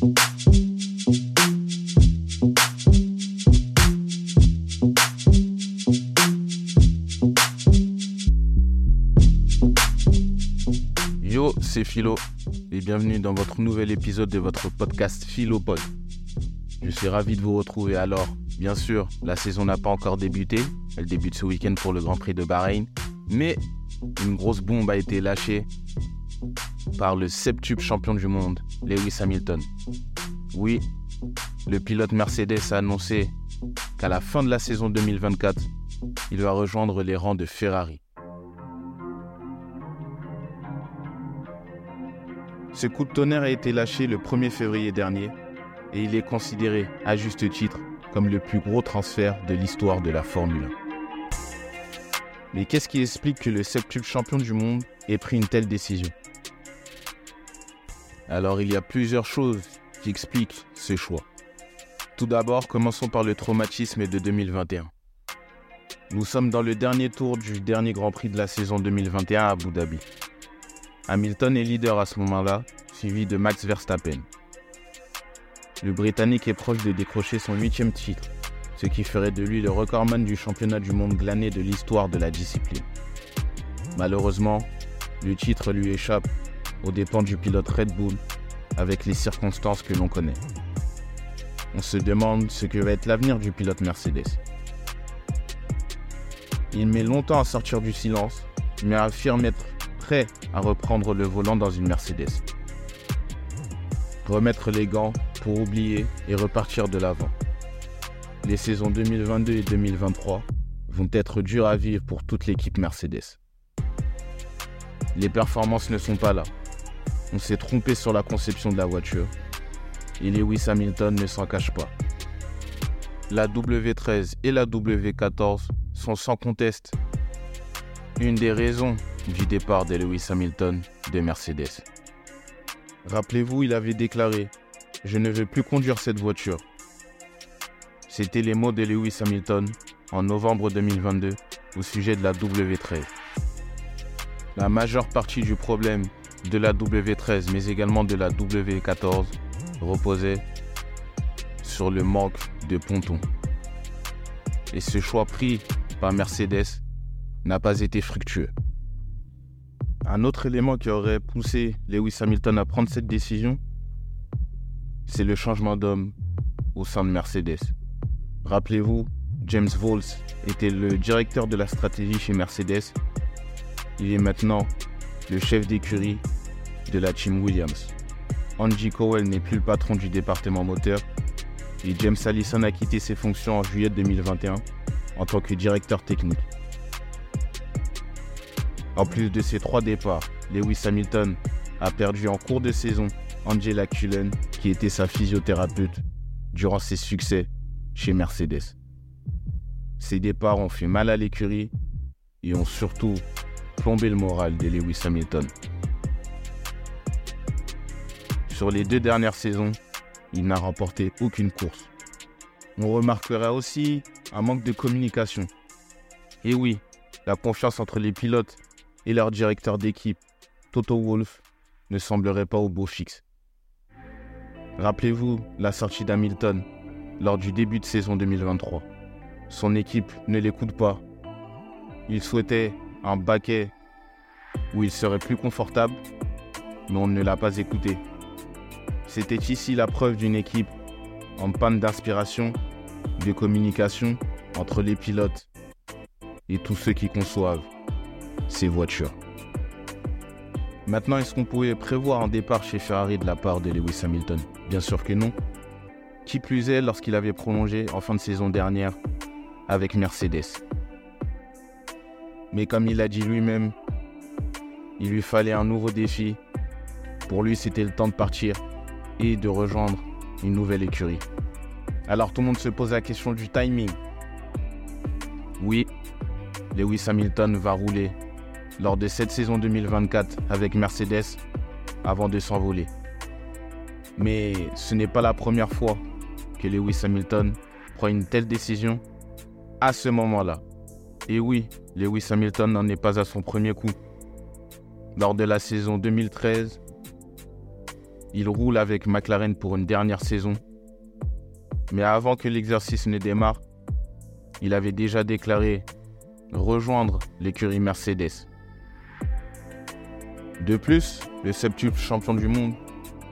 Yo, c'est Philo et bienvenue dans votre nouvel épisode de votre podcast Philopod. Je suis ravi de vous retrouver alors. Bien sûr, la saison n'a pas encore débuté. Elle débute ce week-end pour le Grand Prix de Bahreïn. Mais une grosse bombe a été lâchée par le septuple champion du monde, Lewis Hamilton. Oui, le pilote Mercedes a annoncé qu'à la fin de la saison 2024, il va rejoindre les rangs de Ferrari. Ce coup de tonnerre a été lâché le 1er février dernier et il est considéré, à juste titre, comme le plus gros transfert de l'histoire de la Formule 1. Mais qu'est-ce qui explique que le septuple champion du monde ait pris une telle décision? Alors il y a plusieurs choses qui expliquent ce choix. Tout d'abord, commençons par le traumatisme de 2021. Nous sommes dans le dernier tour du dernier Grand Prix de la saison 2021 à Abu Dhabi. Hamilton est leader à ce moment-là, suivi de Max Verstappen. Le Britannique est proche de décrocher son huitième titre, ce qui ferait de lui le recordman du championnat du monde glané de l'histoire de la discipline. Malheureusement, le titre lui échappe aux dépens du pilote Red Bull, avec les circonstances que l'on connaît. On se demande ce que va être l'avenir du pilote Mercedes. Il met longtemps à sortir du silence, mais affirme être prêt à reprendre le volant dans une Mercedes. Remettre les gants pour oublier et repartir de l'avant. Les saisons 2022 et 2023 vont être dures à vivre pour toute l'équipe Mercedes. Les performances ne sont pas là. On s'est trompé sur la conception de la voiture. Et Lewis Hamilton ne s'en cache pas. La W13 et la W14 sont sans conteste une des raisons du départ de Lewis Hamilton de Mercedes. Rappelez-vous, il avait déclaré Je ne veux plus conduire cette voiture. C'était les mots de Lewis Hamilton en novembre 2022 au sujet de la W13. La majeure partie du problème de la W13, mais également de la W14, reposait sur le manque de pontons. Et ce choix pris par Mercedes n'a pas été fructueux. Un autre élément qui aurait poussé Lewis Hamilton à prendre cette décision, c'est le changement d'homme au sein de Mercedes. Rappelez-vous, James Vols était le directeur de la stratégie chez Mercedes. Il est maintenant le chef d'écurie de la team Williams. Andy Cowell n'est plus le patron du département moteur et James Allison a quitté ses fonctions en juillet 2021 en tant que directeur technique. En plus de ces trois départs, Lewis Hamilton a perdu en cours de saison Angela Cullen, qui était sa physiothérapeute durant ses succès chez Mercedes. Ces départs ont fait mal à l'écurie et ont surtout plombé le moral de Lewis Hamilton. Sur les deux dernières saisons, il n'a remporté aucune course. On remarquera aussi un manque de communication. Et oui, la confiance entre les pilotes et leur directeur d'équipe, Toto Wolff, ne semblerait pas au beau fixe. Rappelez-vous la sortie d'Hamilton lors du début de saison 2023. Son équipe ne l'écoute pas. Il souhaitait un baquet où il serait plus confortable, mais on ne l'a pas écouté. C'était ici la preuve d'une équipe en panne d'inspiration, de communication entre les pilotes et tous ceux qui conçoivent ces voitures. Maintenant, est-ce qu'on pouvait prévoir un départ chez Ferrari de la part de Lewis Hamilton? Bien sûr que non. Qui plus est lorsqu'il avait prolongé en fin de saison dernière avec Mercedes. Mais comme il a dit lui-même, il lui fallait un nouveau défi. Pour lui, c'était le temps de partir et de rejoindre une nouvelle écurie. Alors tout le monde se pose la question du timing. Oui, Lewis Hamilton va rouler lors de cette saison 2024 avec Mercedes avant de s'envoler. Mais ce n'est pas la première fois que Lewis Hamilton prend une telle décision à ce moment-là. Et oui, Lewis Hamilton n'en est pas à son premier coup. Lors de la saison 2013, il roule avec McLaren pour une dernière saison. Mais avant que l'exercice ne démarre, il avait déjà déclaré rejoindre l'écurie Mercedes. De plus, le septuple champion du monde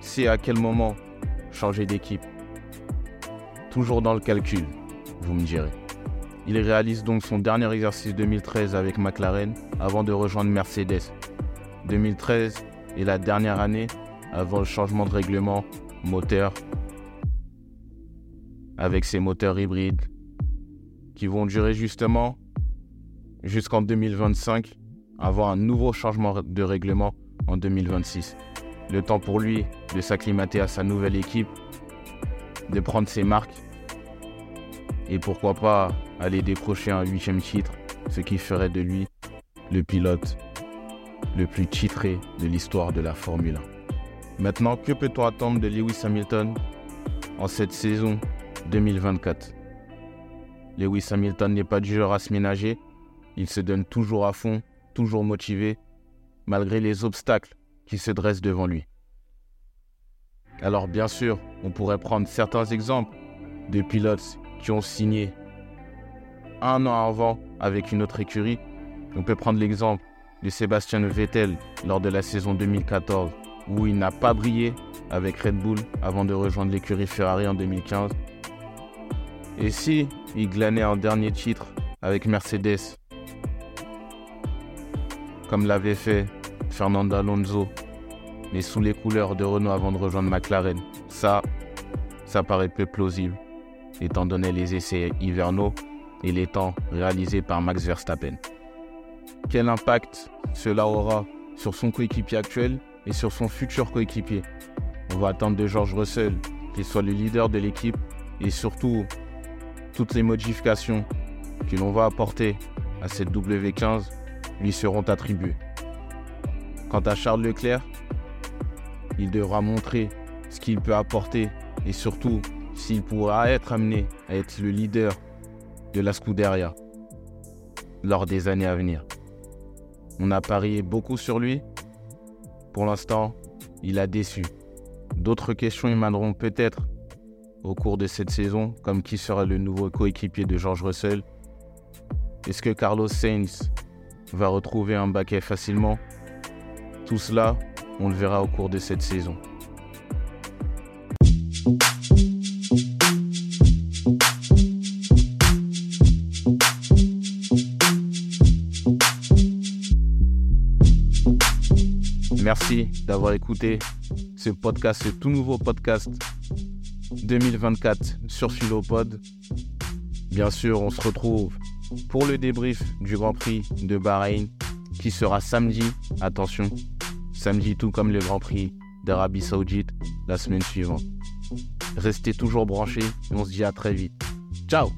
sait à quel moment changer d'équipe. Toujours dans le calcul, vous me direz. Il réalise donc son dernier exercice 2013 avec McLaren avant de rejoindre Mercedes. 2013 est la dernière année avant le changement de règlement moteur avec ses moteurs hybrides qui vont durer justement jusqu'en 2025 avant un nouveau changement de règlement en 2026. Le temps pour lui de s'acclimater à sa nouvelle équipe, de prendre ses marques et pourquoi pas aller décrocher un huitième titre, ce qui ferait de lui le pilote le plus titré de l'histoire de la Formule 1. Maintenant, que peut-on attendre de Lewis Hamilton en cette saison 2024 Lewis Hamilton n'est pas du genre à se ménager, il se donne toujours à fond, toujours motivé, malgré les obstacles qui se dressent devant lui. Alors bien sûr, on pourrait prendre certains exemples de pilotes qui ont signé un an avant avec une autre écurie. On peut prendre l'exemple de Sébastien Vettel lors de la saison 2014 où il n'a pas brillé avec Red Bull avant de rejoindre l'écurie Ferrari en 2015. Et si il glanait un dernier titre avec Mercedes, comme l'avait fait Fernando Alonso, mais sous les couleurs de Renault avant de rejoindre McLaren, ça, ça paraît peu plausible, étant donné les essais hivernaux et les temps réalisés par Max Verstappen. Quel impact cela aura sur son coéquipier actuel et sur son futur coéquipier? On va attendre de George Russell qu'il soit le leader de l'équipe et surtout toutes les modifications que l'on va apporter à cette W15 lui seront attribuées. Quant à Charles Leclerc, il devra montrer ce qu'il peut apporter et surtout s'il pourra être amené à être le leader de la Scuderia lors des années à venir. On a parié beaucoup sur lui. Pour l'instant, il a déçu. D'autres questions émaneront peut-être au cours de cette saison, comme qui sera le nouveau coéquipier de George Russell. Est-ce que Carlos Sainz va retrouver un baquet facilement? Tout cela, on le verra au cours de cette saison. Merci d'avoir écouté ce podcast, ce tout nouveau podcast 2024 sur Philopod. Bien sûr, on se retrouve pour le débrief du Grand Prix de Bahreïn qui sera samedi. Attention, samedi tout comme le Grand Prix d'Arabie Saoudite la semaine suivante. Restez toujours branchés et on se dit à très vite. Ciao.